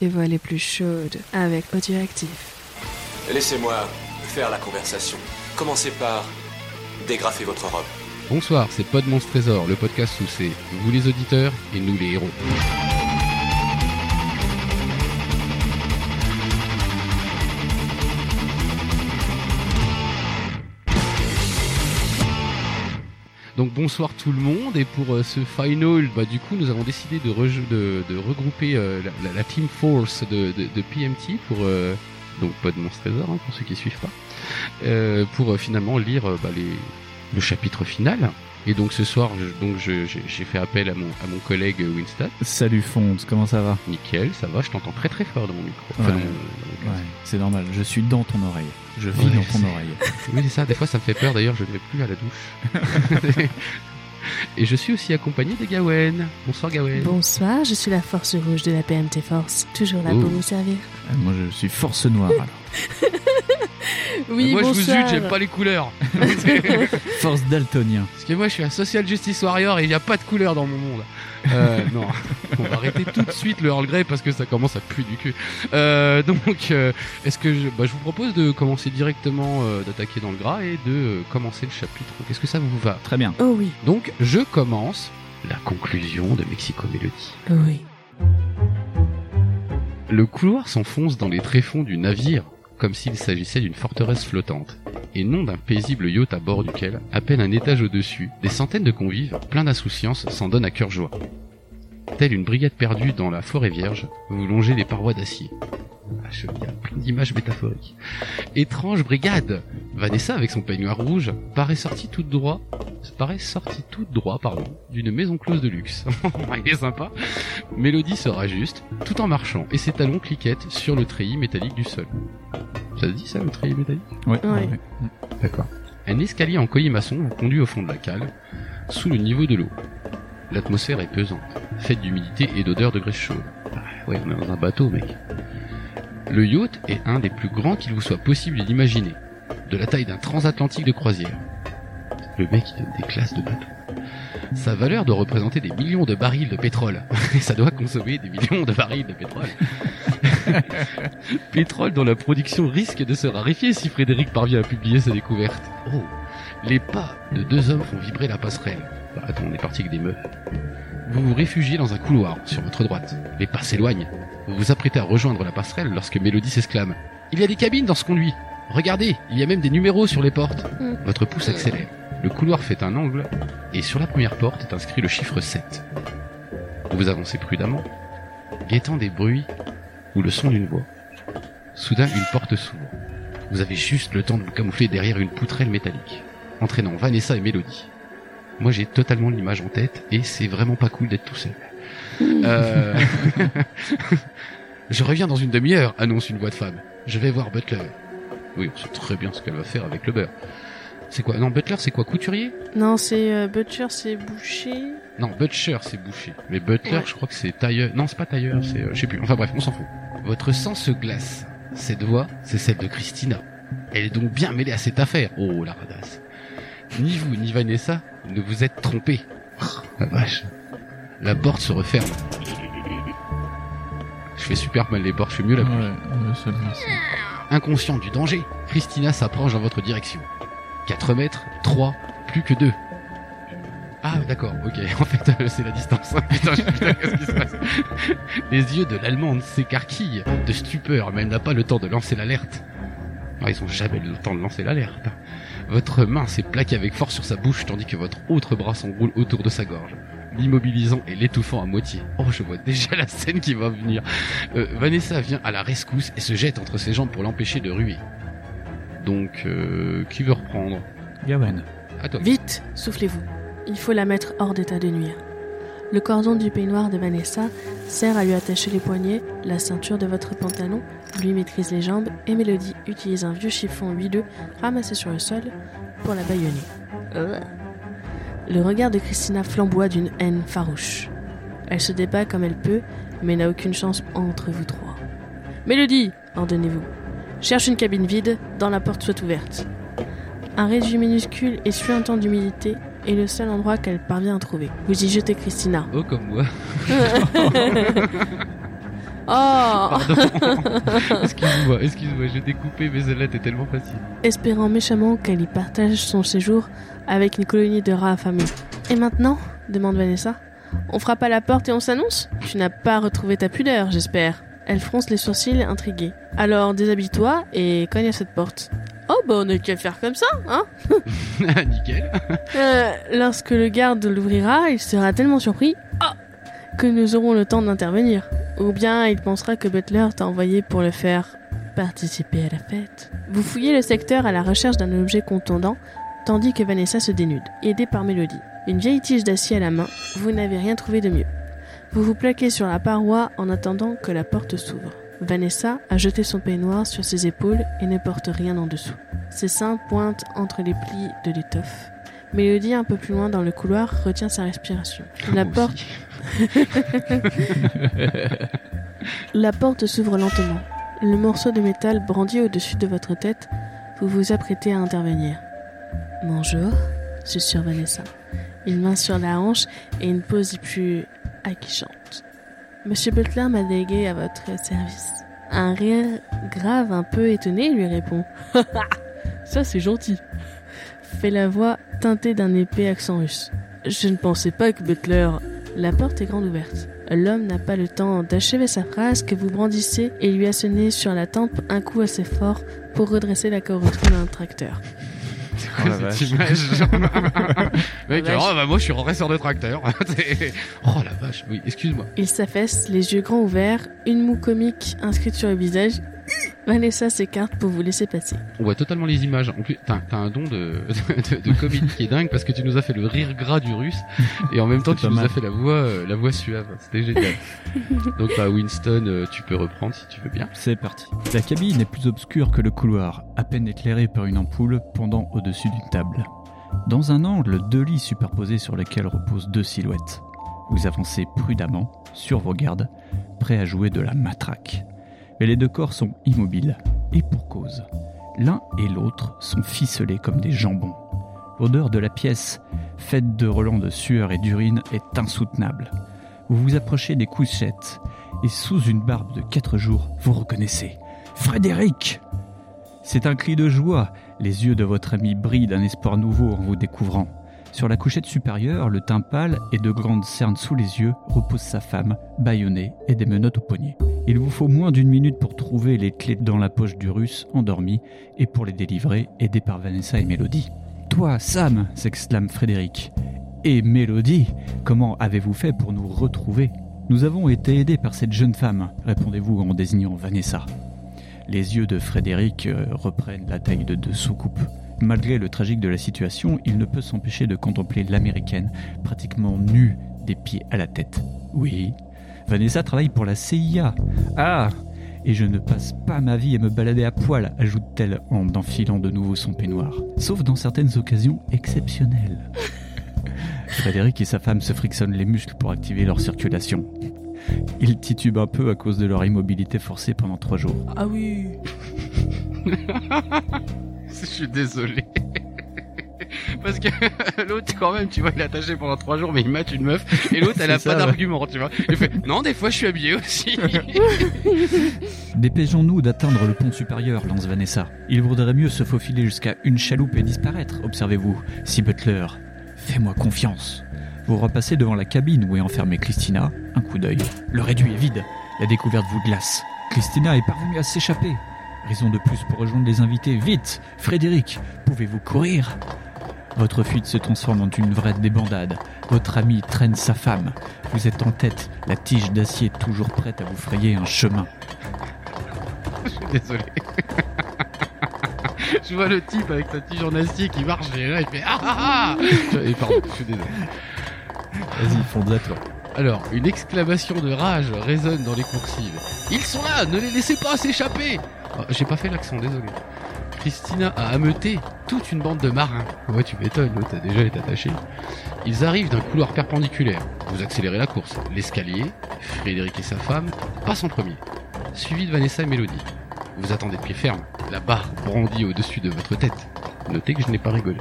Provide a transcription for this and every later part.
les voix les plus chaudes avec Audioactif. Laissez-moi faire la conversation. Commencez par dégrafer votre robe. Bonsoir, c'est Pod Monstre Trésor, le podcast où c'est vous les auditeurs et nous les héros. Bonsoir tout le monde et pour euh, ce final, bah, du coup nous avons décidé de, regrouper euh, la, team force de, PMT pour euh, donc pas de monstre trésor hein, pour ceux qui suivent pas, euh, pour finalement lire bah, le chapitre final. Et donc ce soir, je- donc j'ai fait appel à mon à mon collègue Winston. Salut Fonds, comment ça va? Nickel, ça va, je t'entends très très fort dans mon micro. Enfin, Ouais. dans mon- dans mon Ouais, casque. c'est normal, je suis dans ton oreille. Je vis Ouais, dans ton oreille. Oui, c'est ça. Des fois, ça me fait peur. D'ailleurs, je ne vais plus à la douche. Et je suis aussi accompagné de Gawen. Bonsoir Gawen. Bonsoir, je suis la force rouge de la PMT Force, toujours là Oh. pour vous servir. Euh, Moi je suis force noire alors. Oui, moi, je vous zute, j'aime pas les couleurs. Force daltonien. Parce que moi, je suis un social justice warrior et il n'y a pas de couleur dans mon monde. Euh, non, on va arrêter tout de suite le Earl Grey parce que ça commence à puer du cul. Euh, donc, euh, est-ce que je, bah, je vous propose de commencer directement, euh, d'attaquer dans le gras et de euh, commencer le chapitre. Est-ce que ça vous va? Très bien. Oh oui, Donc, je commence la conclusion de Mexico Melody. oh oui. Le couloir s'enfonce dans les tréfonds du navire, comme s'il s'agissait d'une forteresse flottante, et non d'un paisible yacht à bord duquel, à peine un étage au-dessus, des centaines de convives, pleins d'insouciance, s'en donnent à cœur joie. Telle une brigade perdue dans la forêt vierge, vous longez les parois d'acier. Ah, je- il y a plein d'images métaphoriques. Étrange brigade Vanessa, avec son peignoir rouge, paraît sortie toute droit, paraît sortie toute droit, pardon, d'une maison close de luxe. il est sympa. Mélodie se rajuste, tout en marchant, et ses talons cliquettent sur le treillis métallique du sol. Ça se dit ça, le treillis métallique? Ouais. Ouais. ouais. D'accord. Un escalier en maçon vous conduit au fond de la cale, sous le niveau de l'eau. L'atmosphère est pesante, faite d'humidité et d'odeur de graisse chaude. Ah, ouais, on est dans un bateau, mec. Le yacht est un des plus grands qu'il vous soit possible d'imaginer, de la taille d'un transatlantique de croisière. Le mec, il donne des classes de bateau. Sa valeur doit représenter des millions de barils de pétrole. Ça doit consommer des millions de barils de pétrole. pétrole dont la production risque de se raréfier si Frédéric parvient à publier sa découverte. Oh, les pas de deux hommes font vibrer la passerelle. Bah, attends, on est parti avec des meufs. Vous vous réfugiez dans un couloir, sur votre droite. Les pas s'éloignent. Vous vous apprêtez à rejoindre la passerelle lorsque Mélodie s'exclame. Il y a des cabines dans ce conduit. Regardez, il y a même des numéros sur les portes. Mm. Votre pouce accélère. Le couloir fait un angle, et sur la première porte est inscrit le chiffre 7. Vous avancez prudemment, guettant des bruits ou le son d'une voix. Soudain, une porte s'ouvre. Vous avez juste le temps de vous camoufler derrière une poutrelle métallique, entraînant Vanessa et Mélodie. Moi, j'ai totalement l'image en tête, et c'est vraiment pas cool d'être tout seul. Euh... Je reviens dans une demi-heure, annonce une voix de femme. Je vais voir Butler. Oui, on sait très bien ce qu'elle va faire avec le beurre. C'est quoi? Non, Butler, c'est quoi? Couturier? Non, c'est euh, Butcher, c'est boucher. Non, Butcher, c'est boucher. Mais Butler, Ouais. je crois que c'est tailleur. Non, c'est pas tailleur, c'est... euh, je sais plus. Enfin bref, on s'en fout. Votre sang se glace. Cette voix, c'est celle de Christina. Elle est donc bien mêlée à cette affaire. Oh, la radasse. Ni vous, ni Vanessa, ne vous êtes trompés. La vache. La porte se referme. Je fais super mal les portes, je fais mieux la Ouais, pluie. ouais. Inconscient du danger, Christina s'approche dans votre direction. 4 mètres, 3, plus que 2. Ah d'accord, ok, en fait euh, c'est la distance. putain, putain, qu'est-ce qui se passe? Les yeux de l'Allemande s'écarquillent de stupeur, mais elle n'a pas le temps de lancer l'alerte. Ah, ils ont jamais le temps de lancer l'alerte. Votre main s'est plaquée avec force sur sa bouche tandis que votre autre bras s'enroule autour de sa gorge, l'immobilisant et l'étouffant à moitié. Oh, je vois déjà la scène qui va venir. Euh, Vanessa vient à la rescousse et se jette entre ses jambes pour l'empêcher de ruer. Donc, euh, qui veut reprendre? Gawen. À toi. Vite, soufflez-vous. Il faut la mettre hors d'état de nuire. Le cordon du peignoir de Vanessa sert à lui attacher les poignets, la ceinture de votre pantalon lui maîtrise les jambes et Mélodie utilise un vieux chiffon huileux ramassé sur le sol pour la bâillonner. Euh. Le regard de Christina flamboie d'une haine farouche. Elle se débat comme elle peut, mais n'a aucune chance entre vous trois. Mélodie, ordonnez-vous. Cherche une cabine vide, dans la porte soit ouverte. Un réduit minuscule et suintant d'humidité est le seul endroit qu'elle parvient à trouver. Vous y jetez Christina. Oh, comme moi. Oh excuse-moi, excuse-moi, j'ai découpé, mais celle-là était tellement facile. Espérant méchamment qu'elle y partage son séjour avec une colonie de rats affamés. Et maintenant demande Vanessa. On frappe à la porte et on s'annonce? Tu n'as pas retrouvé ta pudeur, j'espère. Elle fronce les sourcils intriguée. Alors déshabille-toi et cogne à cette porte. Oh bah on n'a qu'à faire comme ça, hein Nickel. Euh, Lorsque le garde l'ouvrira, il sera tellement surpris oh, que nous aurons le temps d'intervenir. Ou bien il pensera que Butler t'a envoyé pour le faire participer à la fête. Vous fouillez le secteur à la recherche d'un objet contondant, tandis que Vanessa se dénude, aidée par Mélodie. Une vieille tige d'acier à la main, vous n'avez rien trouvé de mieux. Vous vous plaquez sur la paroi en attendant que la porte s'ouvre. Vanessa a jeté son peignoir sur ses épaules et ne porte rien en dessous. Ses seins pointent entre les plis de l'étoffe. Mélodie, un peu plus loin dans le couloir, retient sa respiration. La Moi porte, la porte s'ouvre lentement. Le morceau de métal brandi au-dessus de votre tête, vous vous apprêtez à intervenir. Bonjour, susurre Vanessa. Une main sur la hanche et une pose plus aguichantes. Monsieur Butler m'a délégué à votre service. Un rire grave un peu étonné lui répond. Ça c'est gentil. Fait la voix teintée d'un épais accent russe. Je ne pensais pas que Butler... La porte est grande ouverte. L'homme n'a pas le temps d'achever sa phrase que vous brandissez et lui assonnez sur la tempe un coup assez fort pour redresser la carrosserie d'un tracteur. Oh la cette image. Mec, La oh, bah moi je suis rentré sur des tracteurs. C'est- oh la vache, oui, excuse-moi. Il s'affaisse, les yeux grands ouverts, une moue comique inscrite sur le visage. Vanessa s'écarte pour vous laisser passer. On voit totalement les images. En plus, t'as t'as un don de, de, de comédie qui est dingue parce que tu nous as fait le rire gras du russe et en même temps tu nous as fait la voix, euh, la voix suave. C'était génial. Donc bah Winston, euh, tu peux reprendre si tu veux bien. C'est parti. La cabine est plus obscure que le couloir, à peine éclairée par une ampoule pendant au-dessus d'une table. Dans un angle, deux lits superposés sur lesquels reposent deux silhouettes. Vous avancez prudemment, sur vos gardes, prêts à jouer de la matraque. Mais les deux corps sont immobiles, et pour cause. L'un et l'autre sont ficelés comme des jambons. L'odeur de la pièce, faite de relents de sueur et d'urine, est insoutenable. Vous vous approchez des couchettes, et sous une barbe de quatre jours, vous reconnaissez Frédéric C'est un cri de joie. Les yeux de votre ami brillent d'un espoir nouveau en vous découvrant. Sur la couchette supérieure, le teint pâle et de grandes cernes sous les yeux, repose sa femme, bâillonnée et des menottes au poignet. Il vous faut moins d'une minute pour trouver les clés dans la poche du russe, endormi, et pour les délivrer, aidé par Vanessa et Mélodie. Toi, Sam s'exclame Frédéric. Et Mélodie, comment avez-vous fait pour nous retrouver? Nous avons été aidés par cette jeune femme, répondez-vous en désignant Vanessa. Les yeux de Frédéric euh, reprennent la taille de deux soucoupes. Malgré le tragique de la situation, il ne peut s'empêcher de contempler l'américaine, pratiquement nue des pieds à la tête. Oui, Vanessa travaille pour la CIA. Ah Et je ne passe pas ma vie à me balader à poil, ajoute-t-elle en enfilant de nouveau son peignoir. Sauf dans certaines occasions exceptionnelles. Frédéric et sa femme se frictionnent les muscles pour activer leur circulation. Ils titubent un peu à cause de leur immobilité forcée pendant trois jours. Ah oui Je suis désolé. Parce que l'autre, quand même, tu vois, il est attaché pendant trois jours, mais il mate une meuf, et l'autre, elle a pas ouais. d'argument, tu vois. Il fait, non, des fois, je suis habillé aussi. Dépêchons-nous d'atteindre le pont supérieur, lance Vanessa. Il vaudrait mieux se faufiler jusqu'à une chaloupe et disparaître, observez-vous. Si Butler, fais-moi confiance. Vous repassez devant la cabine où est enfermée Christina, un coup d'œil. Le réduit est vide. La découverte vous glace. Christina est parvenue à s'échapper. Raison de plus pour rejoindre les invités. Vite Frédéric, pouvez-vous courir? Votre fuite se transforme en une vraie débandade. Votre ami traîne sa femme. Vous êtes en tête, la tige d'acier toujours prête à vous frayer un chemin. Je suis désolé. Je vois le type avec sa tige en acier qui marche et là il fait ah ah ah Et pardon, je suis désolé. Vas-y, fonce à toi. Alors, une exclamation de rage résonne dans les coursives. Ils sont là, ne les laissez pas s'échapper Ah, J'ai pas fait l'accent, désolé. Christina a ameuté toute une bande de marins. Ouais, tu m'étonnes, l'autre a déjà été attaché. Ils arrivent d'un couloir perpendiculaire. Vous accélérez la course. L'escalier, Frédéric et sa femme passent en premier, suivi de Vanessa et Mélodie. Vous attendez de pied ferme, la barre brandie au-dessus de votre tête. Notez que je n'ai pas rigolé.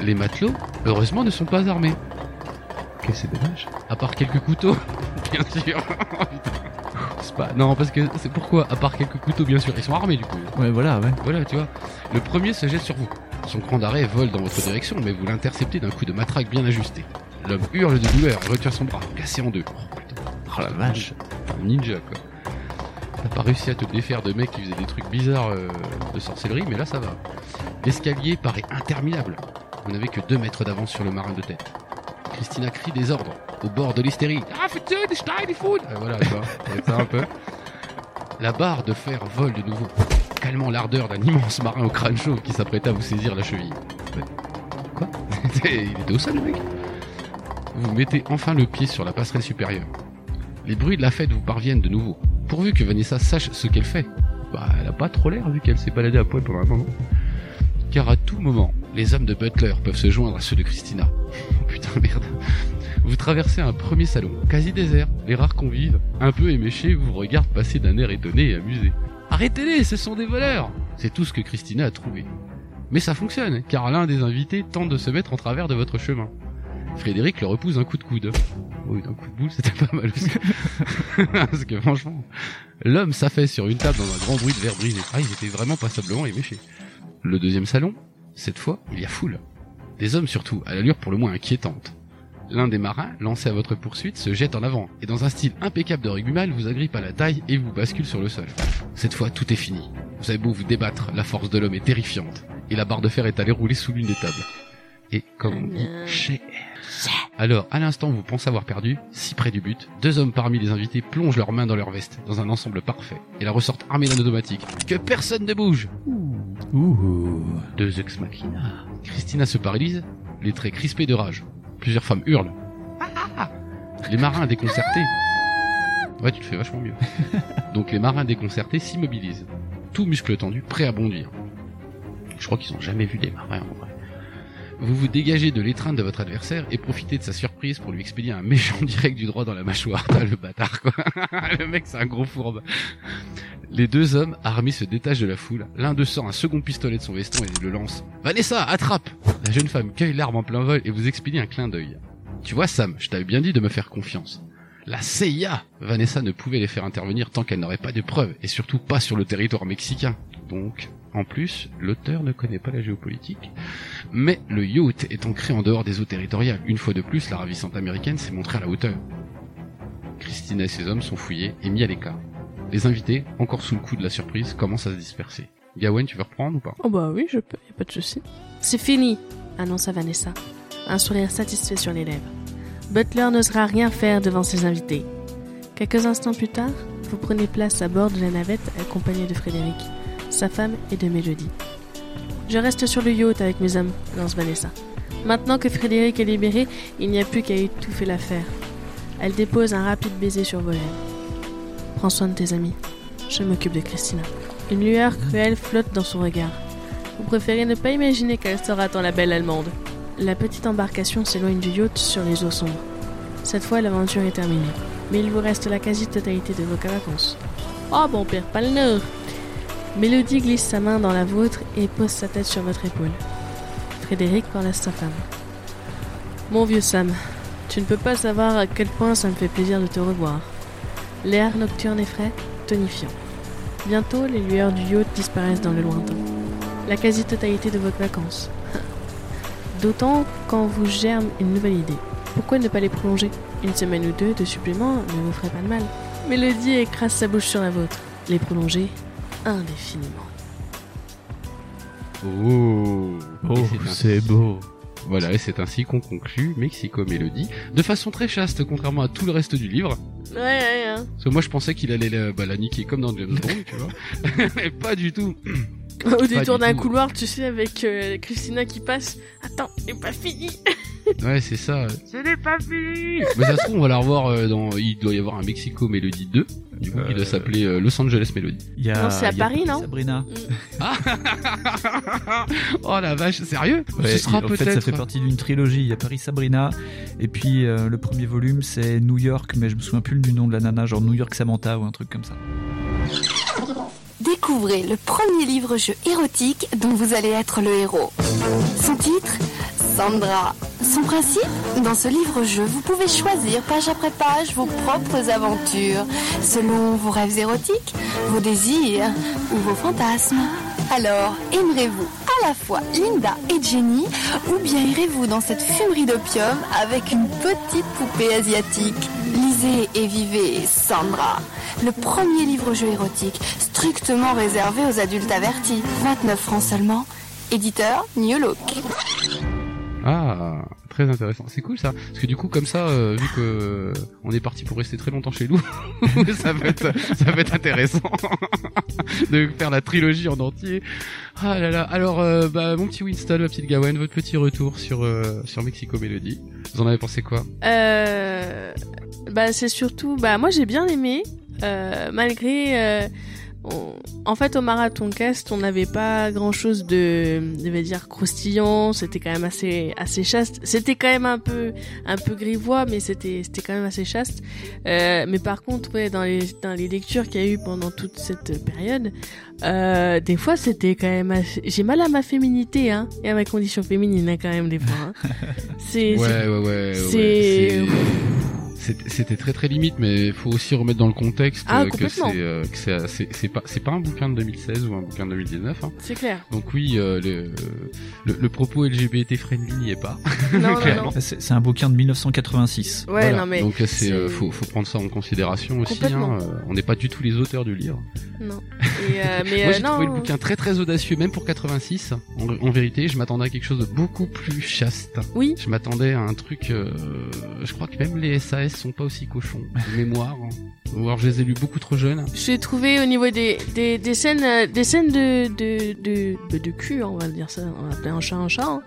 Les matelots, heureusement, ne sont pas armés. Que c'est dommage. À part quelques couteaux, bien sûr. Pas... Non, parce que c'est pourquoi, à part quelques couteaux bien sûr, ils sont armés du coup. Ouais, voilà, ouais. Voilà, tu vois. Le premier se jette sur vous. Son cran d'arrêt vole dans votre direction, mais vous l'interceptez d'un coup de matraque bien ajusté. L'homme hurle de douleur et retire son bras, cassé en deux. Oh putain, Oh la vache. un ninja quoi. T'as pas réussi à te défaire de mecs qui faisaient des trucs bizarres euh, de sorcellerie, mais là ça va. L'escalier paraît interminable. Vous n'avez que deux mètres d'avance sur le marin de tête. Christina crie des ordres au bord de l'hystérie. Ah, faites des food Euh, Voilà, tu vois, ça un peu. La barre de fer vole de nouveau, calmant l'ardeur d'un immense marin au crâne chaud qui s'apprêtait à vous saisir la cheville. Quoi? Il était au sol le mec Vous mettez enfin le pied sur la passerelle supérieure. Les bruits de la fête vous parviennent de nouveau, pourvu que Vanessa sache ce qu'elle fait. Bah, elle a pas trop l'air vu qu'elle s'est baladée à poil pendant un moment. Car à tout moment, les hommes de Butler peuvent se joindre à ceux de Christina. Oh putain, merde. Vous traversez un premier salon, quasi désert. Les rares convives, un peu éméchés, vous regardent passer d'un air étonné et amusé. Arrêtez-les, ce sont des voleurs C'est tout ce que Christina a trouvé. Mais ça fonctionne, car l'un des invités tente de se mettre en travers de votre chemin. Frédéric le repousse un coup de coude. Oui, d'un coup de boule, c'était pas mal. Parce que franchement, l'homme s'affaisse sur une table dans un grand bruit de verre brisé. Ah, ils étaient vraiment passablement éméchés. Le deuxième salon, cette fois, il y a foule. Des hommes surtout, à l'allure pour le moins inquiétante. L'un des marins, lancé à votre poursuite, se jette en avant, et dans un style impeccable de rugbyman, vous agrippe à la taille et vous bascule sur le sol. Cette fois, tout est fini. Vous avez beau vous débattre, la force de l'homme est terrifiante, et la barre de fer est allée rouler sous l'une des tables. Et comme on dit. Alors, à l'instant où vous pensez avoir perdu, si près du but, deux hommes parmi les invités plongent leurs mains dans leur veste, dans un ensemble parfait, et la ressortent armés d'un automatique. Que personne ne bouge Ouh. Deux ex machina. Christina se paralyse, les traits crispés de rage. Plusieurs femmes hurlent. Ah les marins déconcertés. Ouais, tu le fais vachement mieux. Donc les marins déconcertés s'immobilisent. Tout muscle tendu, prêt à bondir. Je crois qu'ils ont jamais vu des marins en vrai. Vous vous dégagez de l'étreinte de votre adversaire et profitez de sa surprise pour lui expédier un méchant direct du droit dans la mâchoire. Le bâtard, quoi. le mec, c'est un gros fourbe. Les deux hommes armés se détachent de la foule. L'un d'eux sort un second pistolet de son veston et le lance. Vanessa, attrape La jeune femme cueille l'arme en plein vol et vous expédie un clin d'œil. Tu vois, Sam, je t'avais bien dit de me faire confiance. La CIA Vanessa ne pouvait les faire intervenir tant qu'elle n'aurait pas de preuves, et surtout pas sur le territoire mexicain. Donc, en plus, l'auteur ne connaît pas la géopolitique. Mais le yacht est ancré en dehors des eaux territoriales. Une fois de plus, la ravissante américaine s'est montrée à la hauteur. Christina et ses hommes sont fouillés et mis à l'écart. Les invités, encore sous le coup de la surprise, commencent à se disperser. Gawain, tu veux reprendre ou pas? Oh bah oui, je peux, y a pas de souci. C'est fini, annonça Vanessa, un sourire satisfait sur les lèvres. Butler n'osera rien faire devant ses invités. Quelques instants plus tard, vous prenez place à bord de la navette accompagné de Frédéric, sa femme et de Mélodie. Je reste sur le yacht avec mes hommes, lance Vanessa. Maintenant que Frédéric est libéré, il n'y a plus qu'à étouffer l'affaire. Elle dépose un rapide baiser sur vos lèvres. Prends soin de tes amis. Je m'occupe de Christina. Une lueur cruelle flotte dans son regard. Vous préférez ne pas imaginer qu'elle sera tant la belle allemande. La petite embarcation s'éloigne du yacht sur les eaux sombres. Cette fois, l'aventure est terminée. Mais il vous reste la quasi-totalité de vos vacances. Oh, bon père, pas le Mélodie glisse sa main dans la vôtre et pose sa tête sur votre épaule. Frédéric parle à sa femme. Mon vieux Sam, tu ne peux pas savoir à quel point ça me fait plaisir de te revoir. L'air nocturne est frais, tonifiant. Bientôt, les lueurs du yacht disparaissent dans le lointain. La quasi-totalité de votre vacances. D'autant quand vous germe une nouvelle idée. Pourquoi ne pas les prolonger? Une semaine ou deux de supplément ne vous ferait pas de mal. Mélodie écrase sa bouche sur la vôtre. Les prolonger indéfiniment. Oh, Oh, c'est beau. Voilà, et c'est ainsi qu'on conclut Mexico Mélodie, de façon très chaste, contrairement à tout le reste du livre. Ouais, ouais, hein. Parce que moi je pensais qu'il allait la, bah, la niquer comme dans James Bond, tu vois. Mais pas du tout. Au détour du d'un couloir, tu sais, avec euh, Christina qui passe. Attends, c'est pas fini Ouais, c'est ça. Ce n'est pas fini Mais ça se trouve, on va la revoir euh, dans... Il doit y avoir un Mexico Mélodie 2. Du coup, il doit s'appeler euh, Los Angeles Mélodie. Il y a, Non, c'est à il y a Paris, non Sabrina. oh la vache, sérieux? Ouais, Ce sera en fait, ça peut-être... fait partie d'une trilogie. Il y a Paris Sabrina, et puis euh, le premier volume c'est New York, mais je me souviens plus du nom de la nana, genre New York Samantha ou un truc comme ça. Découvrez le premier livre-jeu érotique dont vous allez être le héros. Son titre Sandra. Son principe Dans ce livre-jeu, vous pouvez choisir page après page vos propres aventures, selon vos rêves érotiques, vos désirs ou vos fantasmes. Alors, aimerez-vous à la fois Linda et Jenny, ou bien irez-vous dans cette fumerie d'opium avec une petite poupée asiatique? Et vivez Sandra, le premier livre-jeu érotique strictement réservé aux adultes avertis. 29 francs seulement. Éditeur New Look. Ah, très intéressant. C'est cool ça, parce que du coup comme ça, euh, vu que euh, on est parti pour rester très longtemps chez nous, ça va être ça va être intéressant de faire la trilogie en entier. Ah là là. Alors, euh, bah mon petit Winston, ma petite Gawain, votre petit retour sur sur Mexico Melody. Vous en avez pensé quoi? Bah c'est surtout, bah moi j'ai bien aimé, malgré, on- en fait au marathon cast on n'avait pas grand chose de, je vais dire croustillant, c'était quand même assez assez chaste, c'était quand même un peu un peu grivois mais c'était c'était quand même assez chaste. Euh, mais par contre ouais dans les dans les lectures qu'il y a eu pendant toute cette période, euh, des fois c'était quand même assez... j'ai mal à ma féminité hein et à ma condition féminine hein, quand même des fois. Hein. C'est c'est- Ouais, ouais, ouais. c'est- C'était très très limite, mais faut aussi remettre dans le contexte Ah, que c'est euh, pas c'est pas un bouquin de 2016 ou un bouquin de 2019. Hein. c'est clair. Donc oui, euh, le, le le propos LGBT friendly n'y est pas. Non, non, non. Clairement. C'est un bouquin de 1986. Ouais, Voilà. non, mais. Donc euh, c'est euh, faut faut prendre ça en considération aussi. Complètement. Hein. On n'est pas du tout les auteurs du livre. Non. Et, euh, mais Moi euh, j'ai trouvé le bouquin très très audacieux, même pour 86. En, en vérité, je m'attendais à quelque chose de beaucoup plus chaste. Oui. Je m'attendais à un truc. euh, je crois que même les SAS sont pas aussi cochons de mémoire. hein. Ou alors je les ai lus beaucoup trop jeunes. J'ai trouvé au niveau des, des, des scènes, euh, des scènes de, de, de, de, de cul, on va dire ça, on va appeler un chat un chat. hein.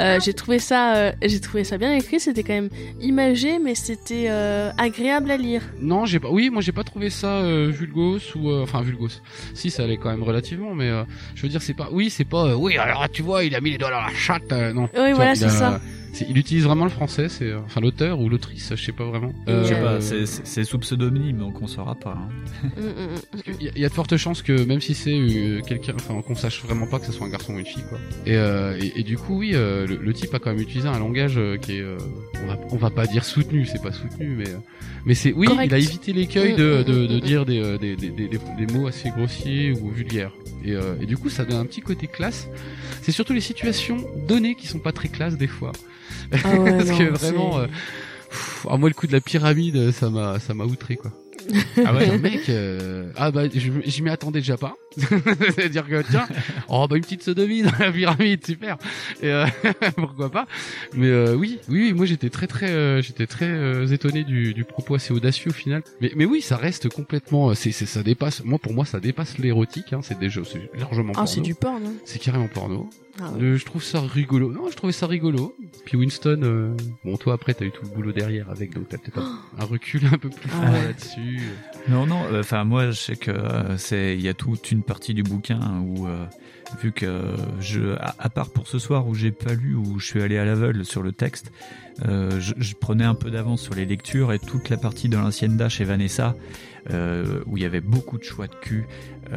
Euh, j'ai trouvé ça, euh, j'ai trouvé ça bien écrit, c'était quand même imagé, mais c'était euh, agréable à lire. Non, j'ai pas. Oui, moi j'ai pas trouvé ça vulgos ou enfin vulgos. Si ça allait quand même relativement, mais je veux dire c'est pas. Oui, c'est pas. oui, alors tu vois, il a mis les doigts dans la chatte. non. Oui, Tu voilà, il c'est ça. C'est- Il utilise vraiment le français, c'est euh, enfin l'auteur ou l'autrice, je sais pas vraiment. Euh, Je sais Euh, pas, c'est- sous pseudonyme, donc on saura pas. hein. Mm, mm, mm. Parce qu'il y, a- il y a de fortes chances que même si c'est euh, quelqu'un, enfin qu'on sache vraiment pas que ce soit un garçon ou une fille quoi. Et, euh, et, et du coup oui, euh, le, le type a quand même utilisé un langage euh, qui est, euh, on va on va pas dire soutenu, c'est pas soutenu, mais mais c'est oui, Correct. il a évité l'écueil de, de, de dire des, des, des, des, mots assez grossiers ou vulgaires. Et, euh, et du coup ça donne un petit côté classe. C'est surtout les situations données qui sont pas très classes des fois. Ah ouais, Parce non, que vraiment, euh, pff, ah, moi le coup de la pyramide, ça m'a ça m'a outré quoi. Ah ouais, mec, euh, ah bah je, je m'y attendais déjà pas. C'est-à-dire que tiens, oh bah une petite sodomie dans la pyramide, super. Et euh, pourquoi pas Mais euh, oui, oui, oui, moi j'étais très très, euh, j'étais très euh, étonné du, du propos assez audacieux au final. Mais mais oui, ça reste complètement, euh, c'est c'est ça dépasse. Moi pour moi ça dépasse l'érotique. Hein, c'est déjà c'est largement Ah, c'est porno. du porn. hein. C'est carrément porno. Ah ouais. Euh, je trouve ça rigolo. Non, je trouvais ça rigolo. Puis Winston, euh, bon toi après t'as eu tout le boulot derrière avec, donc t'as peut-être un, un recul un peu plus Ah fort ouais. là-dessus. Non, non, euh, enfin moi je sais que euh, c'est il y a toute une partie du bouquin où euh, vu que je à, à part pour ce soir où j'ai pas lu où je suis allé à l'aveugle sur le texte, euh, je, je prenais un peu d'avance sur les lectures et toute la partie de l'ancienne chez Vanessa euh, où il y avait beaucoup de choix de cul,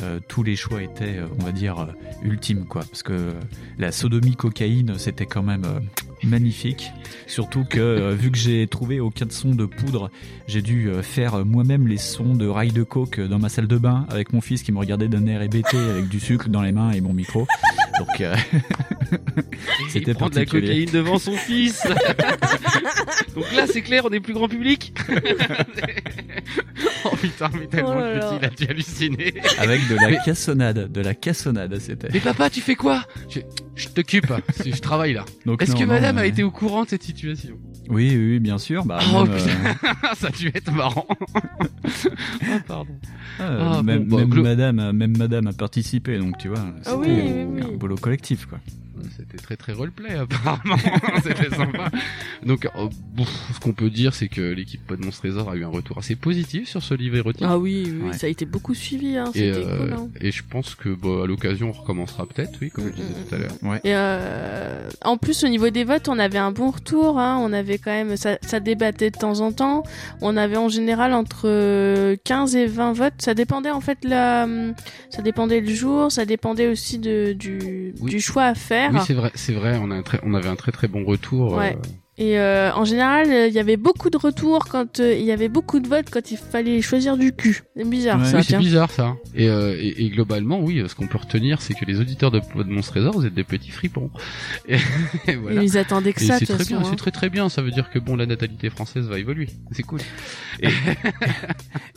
euh, tous les choix étaient euh, on va dire euh, ultimes quoi parce que la sodomie cocaïne c'était quand même euh, magnifique surtout que euh, vu que j'ai trouvé aucun son de poudre j'ai dû euh, faire euh, moi-même les sons de rail de coke euh, dans ma salle de bain avec mon fils qui me regardait d'un air hébété avec du sucre dans les mains et mon micro. Donc euh, C'était il prend de la cocaïne devant son fils. Donc là, c'est clair, on est plus grand public. oh putain, mais tellement Oh là le là. petit, il a dû halluciner. avec de la cassonade, de la cassonade c'était. Mais papa, tu fais quoi? Je, je t'occupe, si je travaille là. Est-ce que non, madame a été au courant de cette situation? Oui, oui, oui, bien sûr. Bah, Oh même, euh, ça a dû être marrant. oh pardon. euh, Ah, même, bon, bah, même glo- madame, même madame a participé, donc tu vois. Ah oui, c'était oui, oui. Un boulot collectif, quoi. C'était très très roleplay apparemment, c'était sympa. Donc euh, bon, ce qu'on peut dire c'est que l'équipe Pod Monstre Trésor a eu un retour assez positif sur ce livre érotique. Ah oui, Ouais. ça a été beaucoup suivi, hein, et, c'était euh, cool. Hein. et je pense que bah, à l'occasion on recommencera peut-être, oui, comme je disais tout à l'heure. Et euh, en plus, au niveau des votes, on avait un bon retour. Hein, on avait quand même, ça, ça débattait de temps en temps. On avait en général entre 15 et 20 votes. Ça dépendait en fait la, ça dépendait le jour. Ça dépendait aussi de du, Oui. du choix à faire. Oui, c'est vrai, c'est vrai. On a un très, on avait un très très bon retour. Ouais. euh, Et euh, en général, euh, il y avait beaucoup de retours quand euh, il y avait beaucoup de votes quand il fallait choisir du cul. C'est bizarre Ouais. ça, oui, c'est bizarre ça. Et, euh, et, et globalement, oui, ce qu'on peut retenir, c'est que les auditeurs de, de Monstre Trésor, vous êtes des petits fripons. Et, et voilà. Ils attendaient que Et ça, c'est très bien, hein. c'est très très bien. Ça veut dire que bon, la natalité française va évoluer. C'est cool.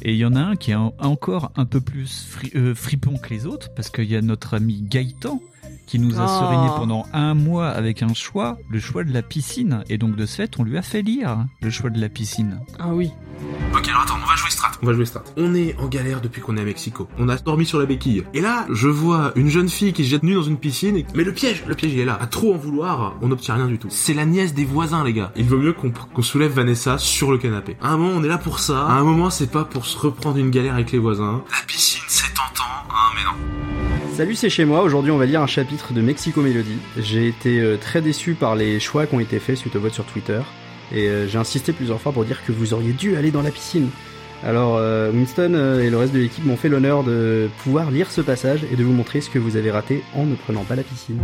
Et il y en a un qui est en- encore un peu plus fri- euh, fripon que les autres, parce qu'il y a notre ami Gaëtan qui nous a Oh. seriné pendant un mois avec un choix, le choix de la piscine. Et donc de ce fait, on lui a fait lire le choix de la piscine. Ah oui. Ok, alors attends, on va jouer strat. On va jouer strat. On est en galère depuis qu'on est à Mexico. On a dormi sur la béquille. Et là, je vois une jeune fille qui se jette nue dans une piscine. et- Mais le piège, le piège il est là. À trop en vouloir, on n'obtient rien du tout. C'est la nièce des voisins, les gars. Il vaut mieux qu'on qu'on soulève Vanessa sur le canapé. À un moment, on est là pour ça. À un moment, c'est pas pour se reprendre une galère avec les voisins. La piscine, c'est tentant, hein, mais non. Salut, c'est chez moi. Aujourd'hui, on va lire un chapitre de Mexico Melody. J'ai été euh, très déçu par les choix qui ont été faits suite au vote sur Twitter. Et euh, j'ai insisté plusieurs fois pour dire que vous auriez dû aller dans la piscine. Alors, euh, Winston et le reste de l'équipe m'ont fait l'honneur de pouvoir lire ce passage et de vous montrer ce que vous avez raté en ne prenant pas la piscine.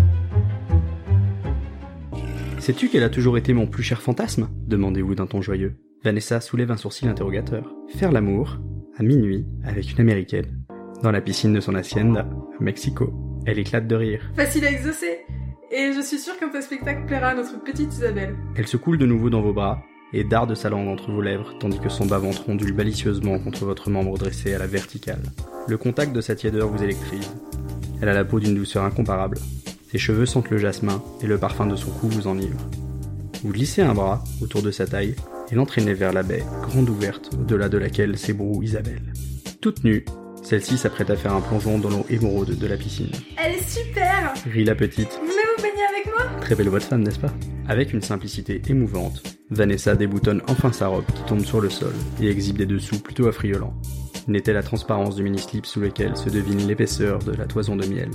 Sais-tu qu'elle a toujours été mon plus cher fantasme? demandez-vous d'un ton joyeux. Vanessa soulève un sourcil interrogateur. Faire l'amour, à minuit, avec une américaine, dans la piscine de son hacienda, à Mexico. Elle éclate de rire. Facile à exaucer. Et je suis sûre qu'un tel spectacle plaira à notre petite Isabelle. Elle se coule de nouveau dans vos bras et darde sa langue entre vos lèvres, tandis que son bas-ventre ondule malicieusement contre votre membre dressé à la verticale. Le contact de sa tiédeur vous électrise. Elle a la peau d'une douceur incomparable. Ses cheveux sentent le jasmin et le parfum de son cou vous enivre. Vous glissez un bras autour de sa taille et l'entraînez vers la baie, grande ouverte, au-delà de laquelle s'ébroue Isabelle. Toute nue, celle-ci s'apprête à faire un plongeon dans l'eau émeraude de la piscine. Elle est super Rit la petite, Vous voulez vous baigner avec moi? Très belle voix de femme, n'est-ce pas? Avec une simplicité émouvante, Vanessa déboutonne enfin sa robe qui tombe sur le sol et exhibe des dessous plutôt affriolants. N'était la transparence du mini-slip sous lequel se devine l'épaisseur de la toison de miel?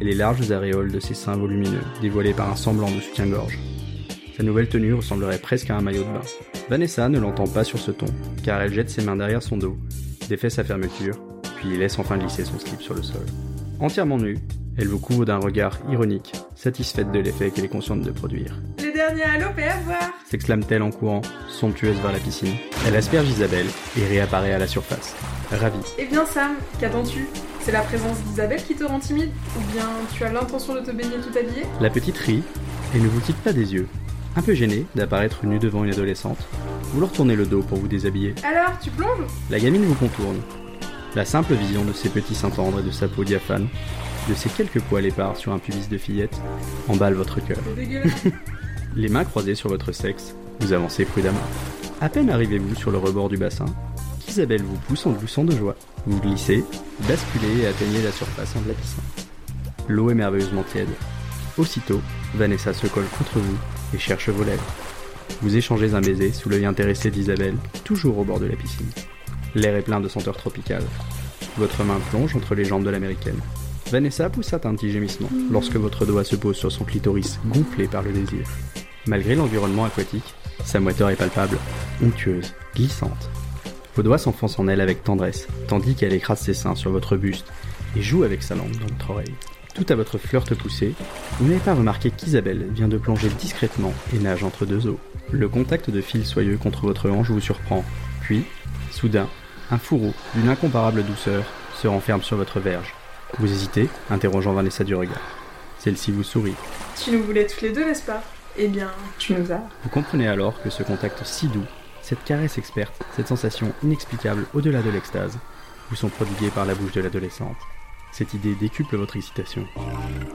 Et les larges aréoles de ses seins volumineux dévoilés par un semblant de soutien-gorge. Sa nouvelle tenue ressemblerait presque à un maillot de bain. Vanessa ne l'entend pas sur ce ton, car elle jette ses mains derrière son dos, défait sa fermeture, puis laisse enfin glisser son slip sur le sol. Entièrement nue, elle vous couvre d'un regard ironique, satisfaite de l'effet qu'elle est consciente de produire. Le dernier à l'eau, à voir S'exclame-t-elle en courant, somptueuse vers la piscine. Elle asperge Isabelle et réapparaît à la surface. Ravie. Eh bien Sam, qu'attends-tu? C'est la présence d'Isabelle qui te rend timide? Ou bien tu as l'intention de te baigner tout habillé La petite rit et ne vous quitte pas des yeux. Un peu gênée d'apparaître nue devant une adolescente, vous leur tournez le dos pour vous déshabiller. Alors, tu plonges? La gamine vous contourne. La simple vision de ses petits seins tendres et de sa peau diaphane, de ses quelques poils épars sur un pubis de fillette, emballe votre cœur. Les mains croisées sur votre sexe, vous avancez prudemment. À peine arrivez-vous sur le rebord du bassin, qu'Isabelle vous pousse en gloussant de joie. Vous glissez, basculez et atteignez la surface de la piscine. L'eau est merveilleusement tiède. Aussitôt, Vanessa se colle contre vous et cherche vos lèvres. Vous échangez un baiser sous l'œil intéressé d'Isabelle, toujours au bord de la piscine. L'air est plein de senteurs tropicales. Votre main plonge entre les jambes de l'américaine. Vanessa poussa un petit gémissement lorsque votre doigt se pose sur son clitoris gonflé par le désir. Malgré l'environnement aquatique, sa moiteur est palpable, onctueuse, glissante. Vos doigts s'enfoncent en elle avec tendresse, tandis qu'elle écrase ses seins sur votre buste et joue avec sa langue dans votre oreille. Tout à votre flirt poussé, vous n'avez pas remarqué qu'Isabelle vient de plonger discrètement et nage entre deux eaux. Le contact de fil soyeux contre votre hanche vous surprend, puis, soudain, un fourreau d'une incomparable douceur se renferme sur votre verge. Vous hésitez, interrogeant Vanessa du regard. Celle-ci vous sourit. Tu nous voulais tous les deux, n'est-ce pas? Eh bien, tu nous as. Vous comprenez alors que ce contact si doux, cette caresse experte, cette sensation inexplicable au-delà de l'extase, vous sont prodigués par la bouche de l'adolescente. Cette idée décuple votre excitation.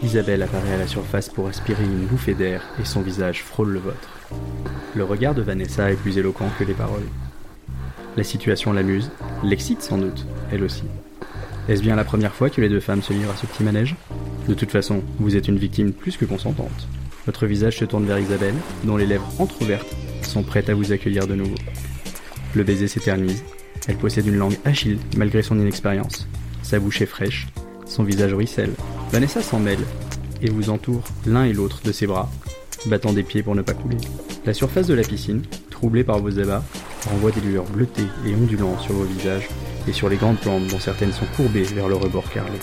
Isabelle apparaît à la surface pour aspirer une bouffée d'air et son visage frôle le vôtre. Le regard de Vanessa est plus éloquent que les paroles. La situation l'amuse, l'excite sans doute, elle aussi. Est-ce bien la première fois que les deux femmes se livrent à ce petit manège? De toute façon, vous êtes une victime plus que consentante. Votre visage se tourne vers Isabelle, dont les lèvres entr'ouvertes sont prêtes à vous accueillir de nouveau. Le baiser s'éternise. Elle possède une langue agile malgré son inexpérience. Sa bouche est fraîche, son visage ruisselle. Vanessa s'en mêle et vous entoure l'un et l'autre de ses bras, battant des pieds pour ne pas couler. La surface de la piscine, troublée par vos ébats, renvoie des lueurs bleutées et ondulantes sur vos visages et sur les grandes plantes dont certaines sont courbées vers le rebord carrelé.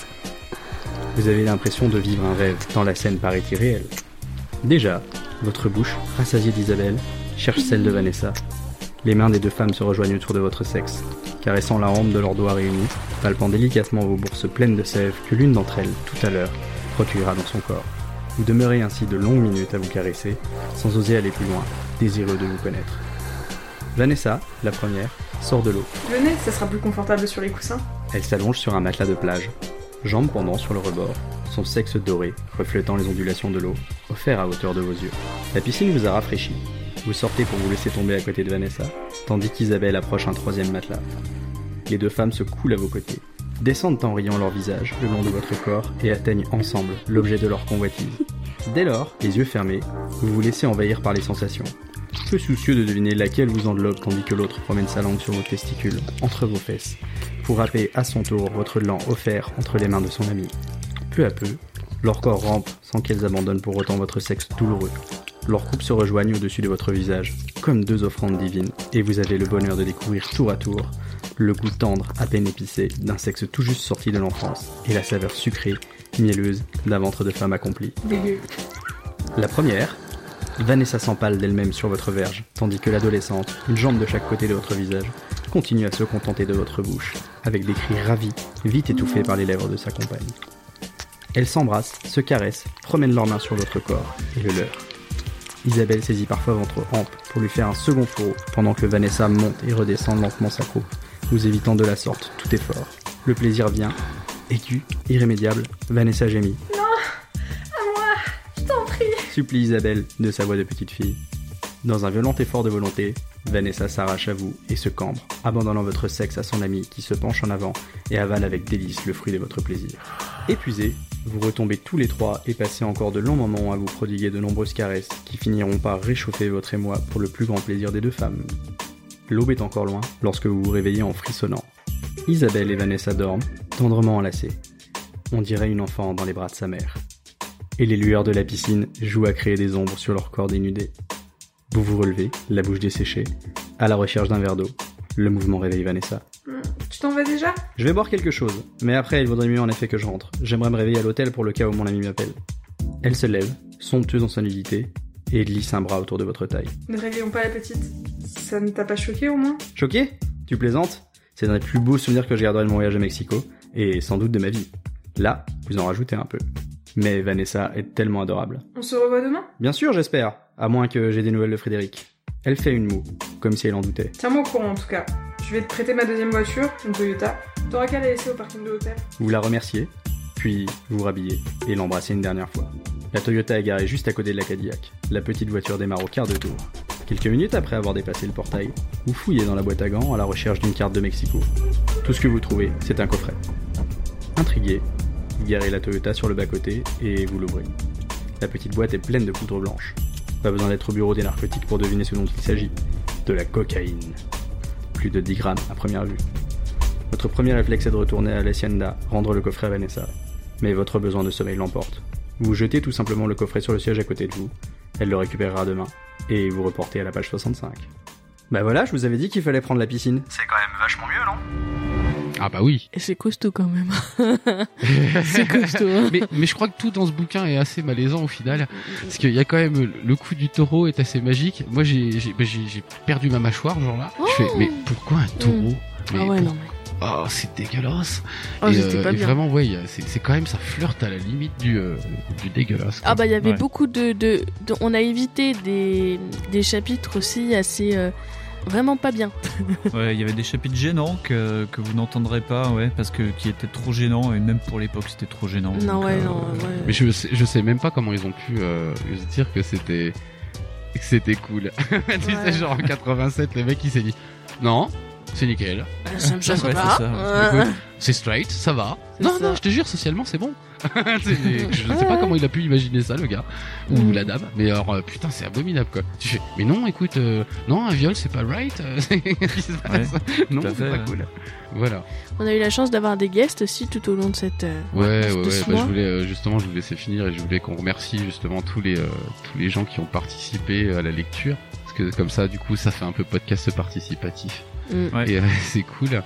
Vous avez l'impression de vivre un rêve, tant la scène paraît irréelle. Déjà, votre bouche, rassasiée d'Isabelle, cherche celle de Vanessa. Les mains des deux femmes se rejoignent autour de votre sexe, caressant la rampe de leurs doigts réunis, palpant délicatement vos bourses pleines de sève que l'une d'entre elles, tout à l'heure, recueillera dans son corps. Vous demeurez ainsi de longues minutes à vous caresser, sans oser aller plus loin, désireux de vous connaître. Vanessa, la première, sort de l'eau. Venez, ça sera plus confortable sur les coussins. Elle s'allonge sur un matelas de plage, jambes pendant sur le rebord, son sexe doré, reflétant les ondulations de l'eau, offert à hauteur de vos yeux. La piscine vous a rafraîchi. Vous sortez pour vous laisser tomber à côté de Vanessa, tandis qu'Isabelle approche un troisième matelas. Les deux femmes se coulent à vos côtés, descendent en riant leur visage le long de votre corps et atteignent ensemble l'objet de leur convoitise. Dès lors, les yeux fermés, vous vous laissez envahir par les sensations. Peu soucieux de deviner laquelle vous enveloppe tandis que l'autre promène sa langue sur vos testicules, entre vos fesses, pour râper à son tour votre lent offert entre les mains de son ami. Peu à peu, leurs corps rampent sans qu'elles abandonnent pour autant votre sexe douloureux. Leurs coupes se rejoignent au-dessus de votre visage, comme deux offrandes divines, et vous avez le bonheur de découvrir tour à tour le goût tendre, à peine épicé, d'un sexe tout juste sorti de l'enfance, et la saveur sucrée, mielleuse, d'un ventre de femme accomplie. La première, Vanessa s'empale d'elle-même sur votre verge, tandis que l'adolescente, une jambe de chaque côté de votre visage, continue à se contenter de votre bouche, avec des cris ravis, vite étouffés par les lèvres de sa compagne. Elles s'embrassent, se caressent, promènent leurs mains sur votre corps et le leur. Isabelle saisit parfois votre hampe pour lui faire un second fourreau, pendant que Vanessa monte et redescend lentement sa croupe, vous évitant de la sorte tout effort. Le plaisir vient, aigu, irrémédiable, Vanessa gémit. Supplie Isabelle de sa voix de petite fille. Dans un violent effort de volonté, Vanessa s'arrache à vous et se cambre, abandonnant votre sexe à son ami qui se penche en avant et avale avec délice le fruit de votre plaisir. Épuisés, vous retombez tous les trois et passez encore de longs moments à vous prodiguer de nombreuses caresses qui finiront par réchauffer votre émoi pour le plus grand plaisir des deux femmes. L'aube est encore loin lorsque vous vous réveillez en frissonnant. Isabelle et Vanessa dorment, tendrement enlacées. On dirait une enfant dans les bras de sa mère. Et les lueurs de la piscine jouent à créer des ombres sur leur corps dénudé. Vous vous relevez, la bouche desséchée, à la recherche d'un verre d'eau. Le mouvement réveille Vanessa. Hmm, Tu t'en vas déjà? Je vais boire quelque chose, mais après il vaudrait mieux en effet que je rentre. J'aimerais me réveiller à l'hôtel pour le cas où mon ami m'appelle. Elle se lève, somptueuse dans sa nudité, et glisse un bras autour de votre taille. Ne réveillons pas la petite. Ça ne t'a pas choqué au moins? Choqué? Tu plaisantes? C'est un des plus beaux souvenirs que j'ai gardé de mon voyage à Mexico, et sans doute de ma vie. Là, vous en rajoutez un peu. Mais Vanessa est tellement adorable. On se revoit demain? Bien sûr, j'espère, à moins que j'ai des nouvelles de Frédéric. Elle fait une moue, comme si elle en doutait. Tiens-moi au courant en tout cas. Je vais te prêter ma deuxième voiture, une Toyota. T'auras qu'à la laisser au parking de l'hôtel. Vous la remerciez, puis vous rhabillez et l'embrassez une dernière fois. La Toyota est garée juste à côté de la Cadillac. La petite voiture démarre au quart de tour. Quelques minutes après avoir dépassé le portail, vous fouillez dans la boîte à gants à la recherche d'une carte de Mexico. Tout ce que vous trouvez, c'est un coffret. Intrigué, garez la Toyota sur le bas-côté et vous l'ouvrez. La petite boîte est pleine de poudre blanche. Pas besoin d'être au bureau des narcotiques pour deviner ce dont il s'agit. De la cocaïne. Plus de 10 grammes à première vue. Votre premier réflexe est de retourner à l'hacienda, rendre le coffret à Vanessa. Mais votre besoin de sommeil l'emporte. Vous jetez tout simplement le coffret sur le siège à côté de vous. Elle le récupérera demain. Et vous reportez à la page 65. Bah voilà, je vous avais dit qu'il fallait prendre la piscine. C'est quand même vachement mieux, non? Ah bah oui. Et c'est costaud quand même. c'est costaud. hein. mais, mais je crois que tout dans ce bouquin est assez malaisant au final. Parce qu'il y a quand même le coup du taureau est assez magique. Moi j'ai bah, perdu ma mâchoire ce jour-là. Je fais mais pourquoi un taureau mais Ah ouais, pour- non mais. Oh c'est dégueulasse. Oh, et, c'était pas et bien. vraiment ouais c'est c'est quand même ça flirte à la limite du euh, du dégueulasse. quoi. Ah bah il y avait Ouais. beaucoup de, de, de- On a évité des, des chapitres aussi assez... euh, vraiment pas bien. Ouais, il y avait des chapitres gênants que, que vous n'entendrez pas, ouais, parce que qui étaient trop gênants, et même pour l'époque c'était trop gênant. Non donc, ouais, euh, non, ouais. Mais je sais, je sais même pas comment ils ont pu euh, se dire que c'était que c'était cool. tu Ouais. sais genre en 87 le mec il s'est dit non c'est nickel Bah, ça me choque Ouais, pas. c'est ça. Écoute, c'est straight ça va. C'est Non ça. non je te jure socialement c'est bon. Je sais pas comment il a pu imaginer ça le gars ou la dame mais alors euh, putain c'est abominable quoi. Tu fais mais non écoute euh, non un viol c'est pas right. euh, non c'est pas cool. Voilà. On a eu la chance d'avoir des guests aussi tout au long de cette... euh, Ouais, de ouais, ouais. ce Bah, mois. je voulais euh, justement, je vous laissais finir et je voulais qu'on remercie justement tous les euh, tous les gens qui ont participé à la lecture parce que comme ça, du coup, ça fait un peu podcast participatif Mm. Ouais. et euh, c'est cool.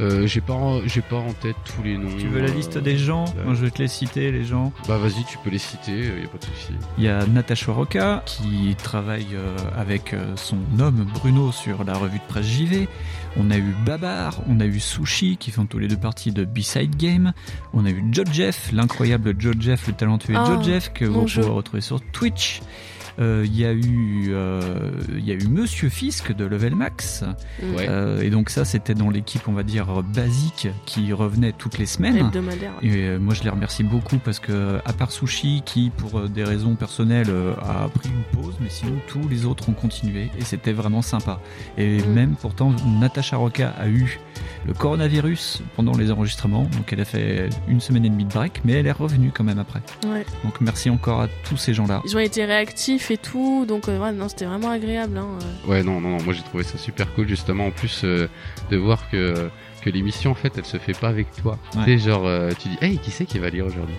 Euh, j'ai pas, en- j'ai pas en tête tous les noms. Tu veux la euh, liste des gens Moi, Je vais te les citer, les gens. Bah vas-y, tu peux les citer, euh, y a pas de souci. Il y a Natacha Roca qui travaille euh, avec son homme Bruno sur la revue de presse JV. On a eu Babar, on a eu Sushi qui font tous les deux partie de B-Side Game. On a eu Joe Jeff, l'incroyable Joe Jeff, le talentueux Ah, Joe Jeff que vous pouvez retrouver sur Twitch. Euh, Il y a eu, euh, il y a eu Monsieur Fisk de Level Max. Ouais. Euh, et donc ça, c'était dans l'équipe, on va dire basique, qui revenait toutes les semaines. Et moi, je les remercie beaucoup parce que, à part Sushi, qui pour des raisons personnelles a pris une pause, mais sinon tous les autres ont continué et c'était vraiment sympa. Et Mm. même pourtant, Natacha Roca a eu le coronavirus pendant les enregistrements, donc elle a fait une semaine et demie de break, mais elle est revenue quand même après. Ouais. Donc merci encore à tous ces gens-là. Ils ont été réactifs et tout, donc euh, ouais, non, c'était vraiment agréable. Hein. euh. Ouais, non, non, non, moi j'ai trouvé ça super cool justement en plus euh, de voir que que l'émission en fait elle se fait pas avec toi. Ouais. Tu sais, genre euh, tu dis hey qui c'est qui va lire aujourd'hui?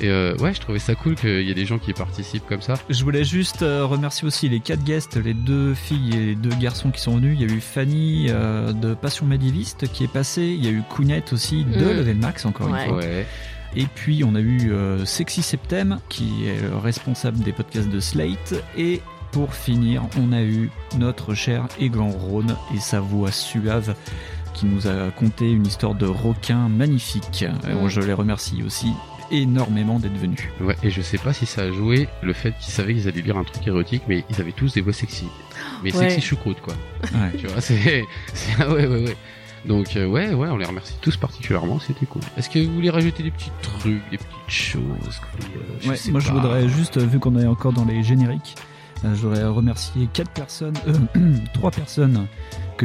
Et euh, ouais, je trouvais ça cool qu'il y ait des gens qui participent comme ça. Je voulais juste euh, remercier aussi les quatre guests, les deux filles et les deux garçons qui sont venus. Il y a eu Fanny euh, de Passion Médiéviste qui est passée. Il y a eu Kounette aussi de Mm. Level Max, encore Ouais. une fois. Ouais. Et puis on a eu euh, Sexy Septem qui est le responsable des podcasts de Slate. Et pour finir, on a eu notre cher Eglan Rhône et sa voix suave qui nous a conté une histoire de requin magnifique. Alors, Mm. je les remercie aussi énormément d'être venus. Ouais, et je sais pas si ça a joué le fait qu'ils savaient qu'ils allaient lire un truc érotique, mais ils avaient tous des voix sexy. Mais Ouais. sexy choucroute quoi. Ouais. tu vois, c'est, ah ouais, ouais, ouais. Donc euh, ouais, ouais, on les remercie tous particulièrement, c'était cool. Est-ce que vous voulez rajouter des petits trucs, des petites choses que euh, je Ouais, sais moi je voudrais juste, euh, vu qu'on est encore dans les génériques, euh, je voudrais remercier quatre personnes, euh, trois personnes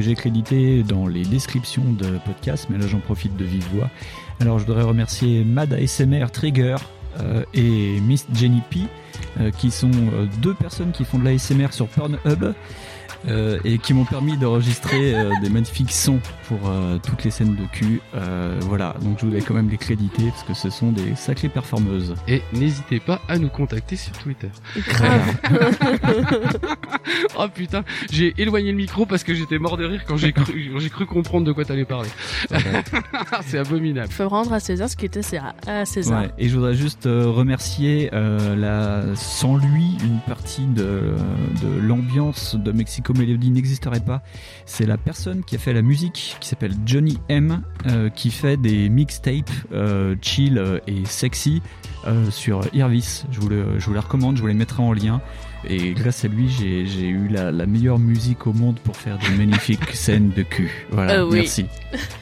j'ai créditées dans les descriptions de podcasts, mais là j'en profite de vive voix. Alors je voudrais remercier Mad ASMR Trigger et Miss Jenny P, euh, qui sont euh, deux personnes qui font de l'ASMR sur Pornhub. euh, et qui m'ont permis d'enregistrer euh, des magnifiques sons pour euh, toutes les scènes de cul. Euh, voilà, donc je voulais quand même les créditer parce que ce sont des sacrées performeuses. Et n'hésitez pas à nous contacter sur Twitter. Grave. oh putain, j'ai éloigné le micro parce que j'étais mort de rire quand j'ai cru, j'ai cru comprendre de quoi t'allais parler. c'est abominable. Il faut rendre à César ce qui était César- à César. Ouais, et je voudrais juste euh, remercier euh, la, sans lui une partie de, de l'ambiance de Mexico Melody n'existerait pas. C'est la personne qui a fait la musique qui s'appelle Johnny M euh, qui fait des mixtapes euh, chill et sexy sur Irvis. Je vous, le, je vous la recommande, je vous les mettrai en lien. Et grâce à lui, j'ai j'ai eu la, la meilleure musique au monde pour faire de magnifiques scènes de cul. Voilà, oui. merci.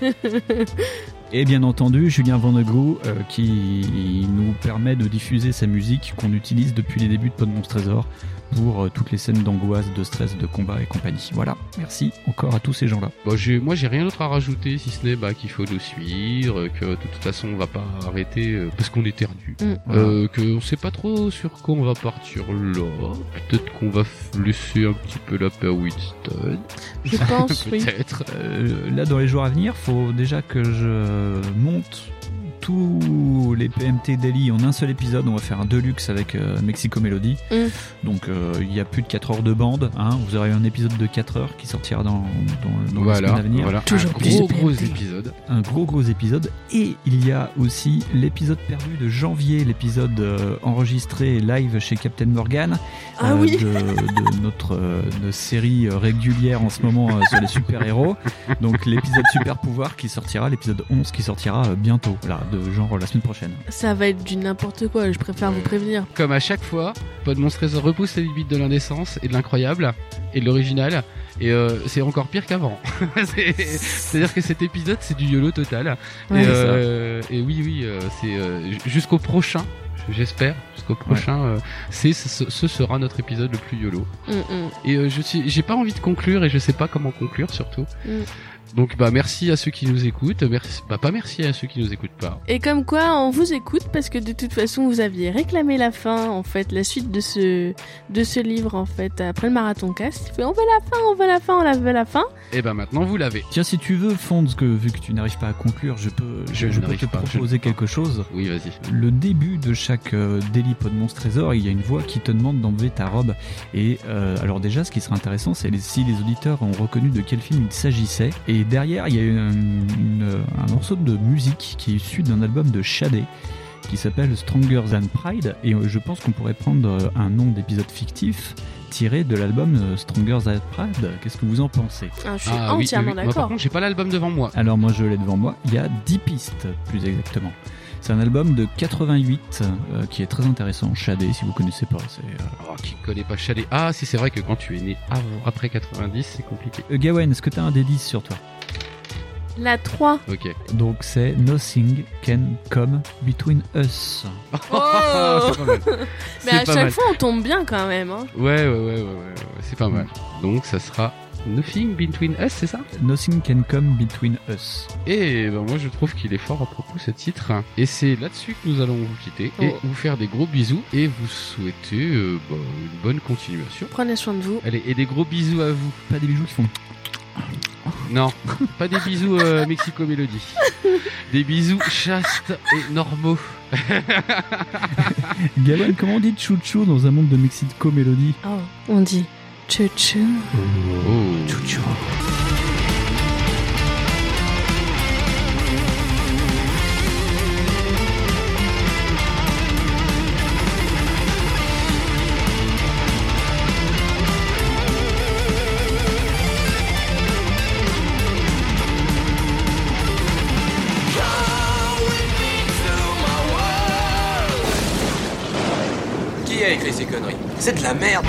Et bien entendu, Julien Vandegrou qui nous permet de diffuser sa musique qu'on utilise depuis les débuts de Pod Monstre Trésor pour euh, toutes les scènes d'angoisse, de stress, de combat et compagnie. Voilà, merci encore à tous ces gens-là. Bon, j'ai, moi j'ai rien d'autre à rajouter si ce n'est bah, qu'il faut nous suivre, que de toute façon on va pas arrêter euh, parce qu'on est perdu. Mm. Euh, que on sait pas trop sur quoi on va partir là. Peut-être qu'on va laisser un petit peu la paix à Winston. Je pense, oui. Peut-être. Euh, là, dans les jours à venir, faut déjà que je monte tous les PMT Daily en un seul épisode. On va faire un deluxe avec euh, Mexico Melody. Mm. Donc, euh, il y a plus de 4 heures de bande. Hein. Vous aurez un épisode de 4 heures qui sortira dans, dans, dans la Voilà, semaine à venir. voilà. Toujours un gros gros épisode. un gros gros épisode et il y a aussi l'épisode perdu de janvier, l'épisode euh, enregistré live chez Captain Morgan Ah euh, oui. de, de notre euh, de série régulière en ce moment euh, sur les super-héros. Donc l'épisode super pouvoir qui sortira, l'épisode 11 qui sortira euh, bientôt, là, genre la semaine prochaine. Ça va être du n'importe quoi, je préfère vous prévenir. Comme à chaque fois, Pod Monstre Trésor repousse les limites de l'indécence et de l'incroyable et de l'original. Et euh, c'est encore pire qu'avant. C'est- C'est-à-dire que cet épisode, c'est du YOLO total. Ouais, et, euh, et oui, oui, euh, c'est jusqu'au prochain, j'espère, jusqu'au prochain, euh, c'est ce, ce sera notre épisode le plus YOLO. Mm, mm. Et euh, je suis, j'ai pas envie de conclure et je sais pas comment conclure surtout. Mm. Donc bah merci à ceux qui nous écoutent, merci, bah pas merci à ceux qui nous écoutent pas. Et comme quoi, on vous écoute parce que de toute façon, vous aviez réclamé la fin, en fait, la suite de ce, de ce livre, en fait, après le marathon cast. On veut la fin, on veut la fin, on la veut la fin. Et ben maintenant vous l'avez. Tiens, si tu veux, Fonds, que vu que tu n'arrives pas à conclure, je peux, Je je peux te pas, je- proposer quelque chose. Oui, vas-y. Le début de chaque euh, Daily Pod Monstre Trésor, il y a une voix qui te demande d'enlever ta robe. Et euh, alors déjà, ce qui serait intéressant, c'est si les auditeurs ont reconnu de quel film il s'agissait. Et derrière, il y a une- une- un morceau de musique qui est issu d'un album de Shadé qui s'appelle Stronger Than Pride. Et euh, je pense qu'on pourrait prendre euh, un nom d'épisode fictif tiré de l'album euh, Stronger Than Pride. Qu'est-ce que vous en pensez? Ah, je suis Ah entièrement oui, oui. Moi, par d'accord. contre, j'ai pas l'album devant moi. alors moi je l'ai devant moi, il y a 10 pistes plus exactement. C'est un album de 88 euh, qui est très intéressant, Shadé si vous connaissez pas. C'est, euh, Oh, qui connaît pas Chalet Ah, si c'est vrai que quand tu es né avant, après 90, c'est compliqué. Euh, Gawain, est-ce que tu as un des 10 sur toi? La 3. Ok. Donc c'est Nothing Can Come Between Us. Oh c'est pas mal. Mais à chaque mal. fois, on tombe bien quand même. Hein. Ouais, ouais, ouais, ouais, ouais, ouais, c'est pas mal. Donc ça sera Nothing Between Us, c'est ça? Nothing Can Come Between Us. Et ben moi je trouve qu'il est fort à propos ce titre. Et c'est là-dessus que nous allons vous quitter et Oh. vous faire des gros bisous et vous souhaiter euh, bah, une bonne continuation. Prenez soin de vous. Allez, et des gros bisous à vous. Pas des bijoux qui font. Non, pas des bisous euh, Mexico Mélodie. Des bisous chastes et normaux. Gawain, comment on dit chouchou dans un monde de Mexico Mélodie? Oh, on dit tchou Oh. Chouchou. Qui a écrit ces conneries? C'est de la merde